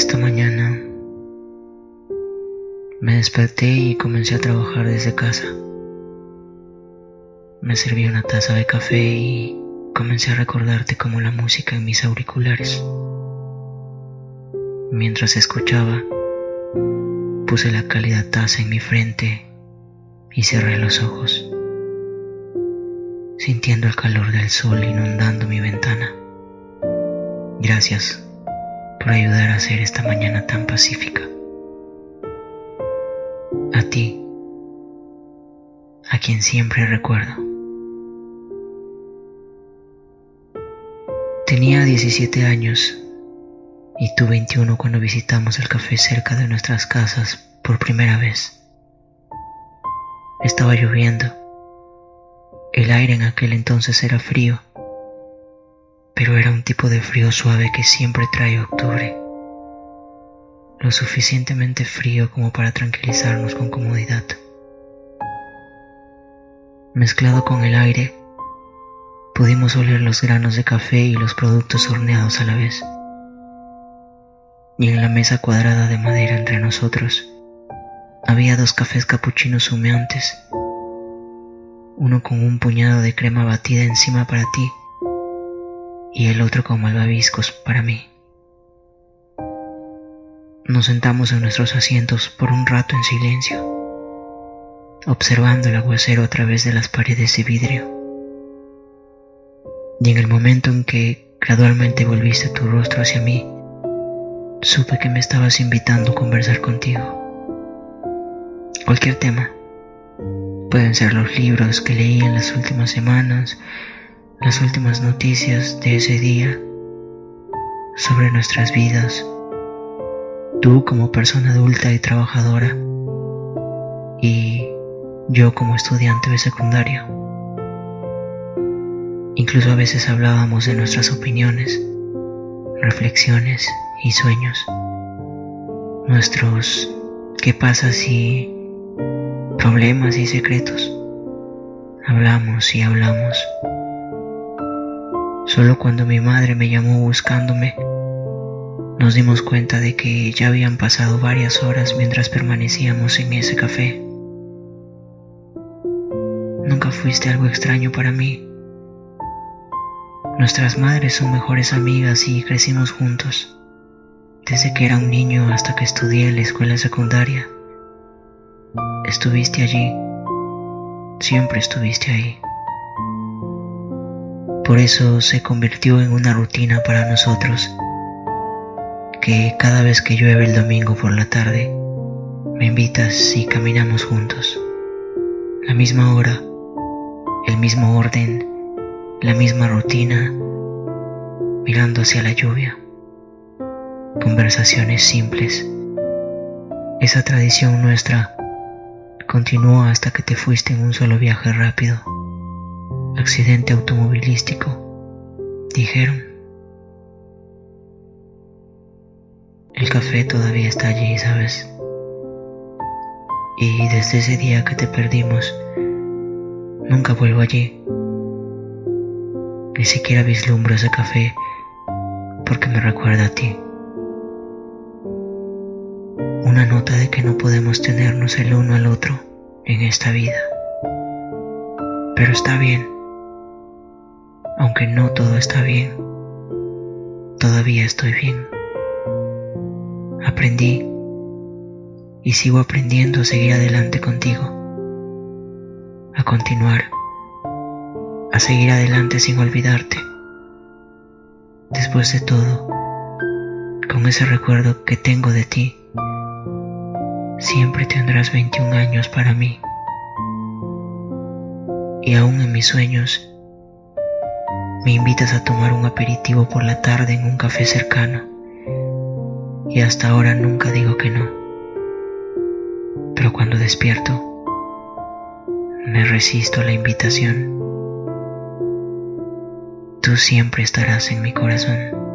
Esta mañana me desperté y comencé a trabajar desde casa. Me serví una taza de café y comencé a recordarte como la música en mis auriculares. Mientras escuchaba, puse la cálida taza en mi frente y cerré los ojos, sintiendo el calor del sol inundando mi ventana. Gracias por ayudar a hacer esta mañana tan pacífica. A ti, a quien siempre recuerdo. Tenía 17 años y tú 21 cuando visitamos el café cerca de nuestras casas por primera vez. Estaba lloviendo. El aire en aquel entonces era frío pero era un tipo de frío suave que siempre trae octubre, lo suficientemente frío como para tranquilizarnos con comodidad. Mezclado con el aire, pudimos oler los granos de café y los productos horneados a la vez. Y en la mesa cuadrada de madera entre nosotros había dos cafés capuchinos humeantes, uno con un puñado de crema batida encima para ti y el otro con malvaviscos para mí. Nos sentamos en nuestros asientos por un rato en silencio, observando el aguacero a través de las paredes de vidrio. Y en el momento en que gradualmente volviste tu rostro hacia mí, supe que me estabas invitando a conversar contigo. Cualquier tema. Pueden ser los libros que leí en las últimas semanas, las últimas noticias de ese día sobre nuestras vidas, tú como persona adulta y trabajadora y yo como estudiante de secundaria. Incluso a veces hablábamos de nuestras opiniones, reflexiones y sueños, nuestros qué pasa si problemas y secretos. Hablamos y hablamos. Solo cuando mi madre me llamó buscándome, nos dimos cuenta de que ya habían pasado varias horas mientras permanecíamos en ese café. Nunca fuiste algo extraño para mí. Nuestras madres son mejores amigas y crecimos juntos, desde que era un niño hasta que estudié en la escuela secundaria. Estuviste allí, siempre estuviste ahí. Por eso se convirtió en una rutina para nosotros, que cada vez que llueve el domingo por la tarde, me invitas y caminamos juntos. La misma hora, el mismo orden, la misma rutina, mirando hacia la lluvia. Conversaciones simples. Esa tradición nuestra continuó hasta que te fuiste en un solo viaje rápido accidente automovilístico, dijeron. El café todavía está allí, ¿sabes? Y desde ese día que te perdimos, nunca vuelvo allí. Ni siquiera vislumbro ese café porque me recuerda a ti. Una nota de que no podemos tenernos el uno al otro en esta vida. Pero está bien no todo está bien, todavía estoy bien. Aprendí y sigo aprendiendo a seguir adelante contigo, a continuar, a seguir adelante sin olvidarte. Después de todo, con ese recuerdo que tengo de ti, siempre tendrás 21 años para mí. Y aún en mis sueños, me invitas a tomar un aperitivo por la tarde en un café cercano y hasta ahora nunca digo que no. Pero cuando despierto, me resisto a la invitación. Tú siempre estarás en mi corazón.